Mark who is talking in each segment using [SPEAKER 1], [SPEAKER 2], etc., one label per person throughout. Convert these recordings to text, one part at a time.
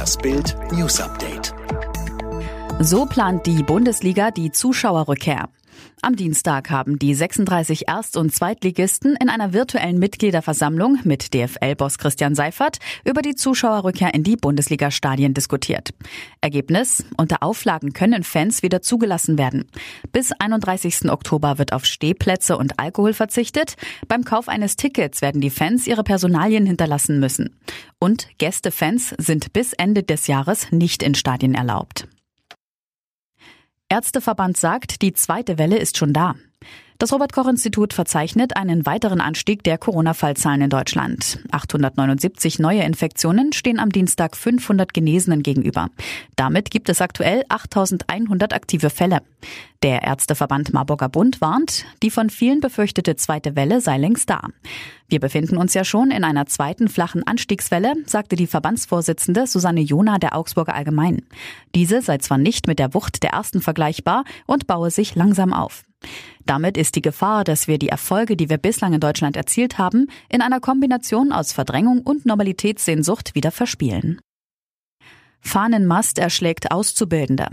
[SPEAKER 1] Das Bild News Update.
[SPEAKER 2] So plant die Bundesliga die Zuschauerrückkehr. Am Dienstag haben die 36 Erst- und Zweitligisten in einer virtuellen Mitgliederversammlung mit DFL-Boss Christian Seifert über die Zuschauerrückkehr in die Bundesliga-Stadien diskutiert. Ergebnis? Unter Auflagen können Fans wieder zugelassen werden. Bis 31. Oktober wird auf Stehplätze und Alkohol verzichtet. Beim Kauf eines Tickets werden die Fans ihre Personalien hinterlassen müssen. Und Gästefans sind bis Ende des Jahres nicht in Stadien erlaubt. Ärzteverband sagt, die zweite Welle ist schon da. Das Robert Koch Institut verzeichnet einen weiteren Anstieg der Corona-Fallzahlen in Deutschland. 879 neue Infektionen stehen am Dienstag 500 Genesenen gegenüber. Damit gibt es aktuell 8100 aktive Fälle. Der Ärzteverband Marburger Bund warnt, die von vielen befürchtete zweite Welle sei längst da. Wir befinden uns ja schon in einer zweiten flachen Anstiegswelle, sagte die Verbandsvorsitzende Susanne Jona der Augsburger Allgemein. Diese sei zwar nicht mit der Wucht der ersten vergleichbar und baue sich langsam auf. Damit ist die Gefahr, dass wir die Erfolge, die wir bislang in Deutschland erzielt haben, in einer Kombination aus Verdrängung und Normalitätssehnsucht wieder verspielen. Fahnenmast erschlägt Auszubildende.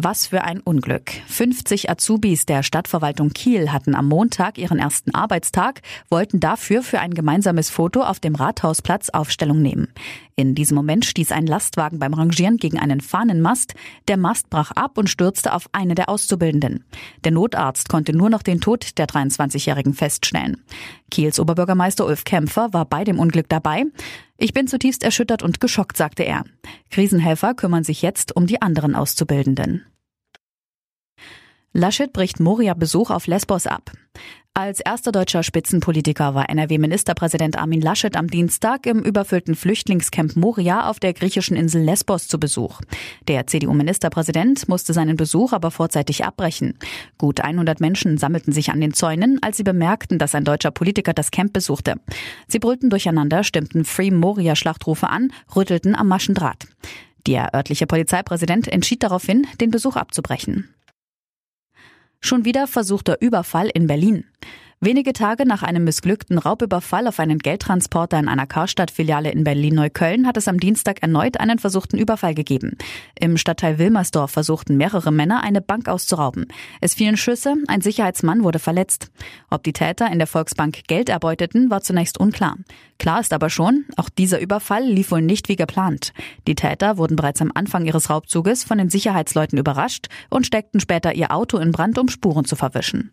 [SPEAKER 2] Was für ein Unglück. 50 Azubis der Stadtverwaltung Kiel hatten am Montag ihren ersten Arbeitstag, wollten dafür für ein gemeinsames Foto auf dem Rathausplatz Aufstellung nehmen. In diesem Moment stieß ein Lastwagen beim Rangieren gegen einen Fahnenmast. Der Mast brach ab und stürzte auf eine der Auszubildenden. Der Notarzt konnte nur noch den Tod der 23-Jährigen feststellen. Kiels Oberbürgermeister Ulf Kämpfer war bei dem Unglück dabei. Ich bin zutiefst erschüttert und geschockt, sagte er. Krisenhelfer kümmern sich jetzt um die anderen Auszubildenden. Laschet bricht Moria-Besuch auf Lesbos ab. Als erster deutscher Spitzenpolitiker war NRW-Ministerpräsident Armin Laschet am Dienstag im überfüllten Flüchtlingscamp Moria auf der griechischen Insel Lesbos zu Besuch. Der CDU-Ministerpräsident musste seinen Besuch aber vorzeitig abbrechen. Gut 100 Menschen sammelten sich an den Zäunen, als sie bemerkten, dass ein deutscher Politiker das Camp besuchte. Sie brüllten durcheinander, stimmten Free Moria-Schlachtrufe an, rüttelten am Maschendraht. Der örtliche Polizeipräsident entschied daraufhin, den Besuch abzubrechen. Schon wieder versuchter Überfall in Berlin. Wenige Tage nach einem missglückten Raubüberfall auf einen Geldtransporter in einer Karstadt-Filiale in Berlin-Neukölln hat es am Dienstag erneut einen versuchten Überfall gegeben. Im Stadtteil Wilmersdorf versuchten mehrere Männer, eine Bank auszurauben. Es fielen Schüsse, ein Sicherheitsmann wurde verletzt. Ob die Täter in der Volksbank Geld erbeuteten, war zunächst unklar. Klar ist aber schon, auch dieser Überfall lief wohl nicht wie geplant. Die Täter wurden bereits am Anfang ihres Raubzuges von den Sicherheitsleuten überrascht und steckten später ihr Auto in Brand, um Spuren zu verwischen.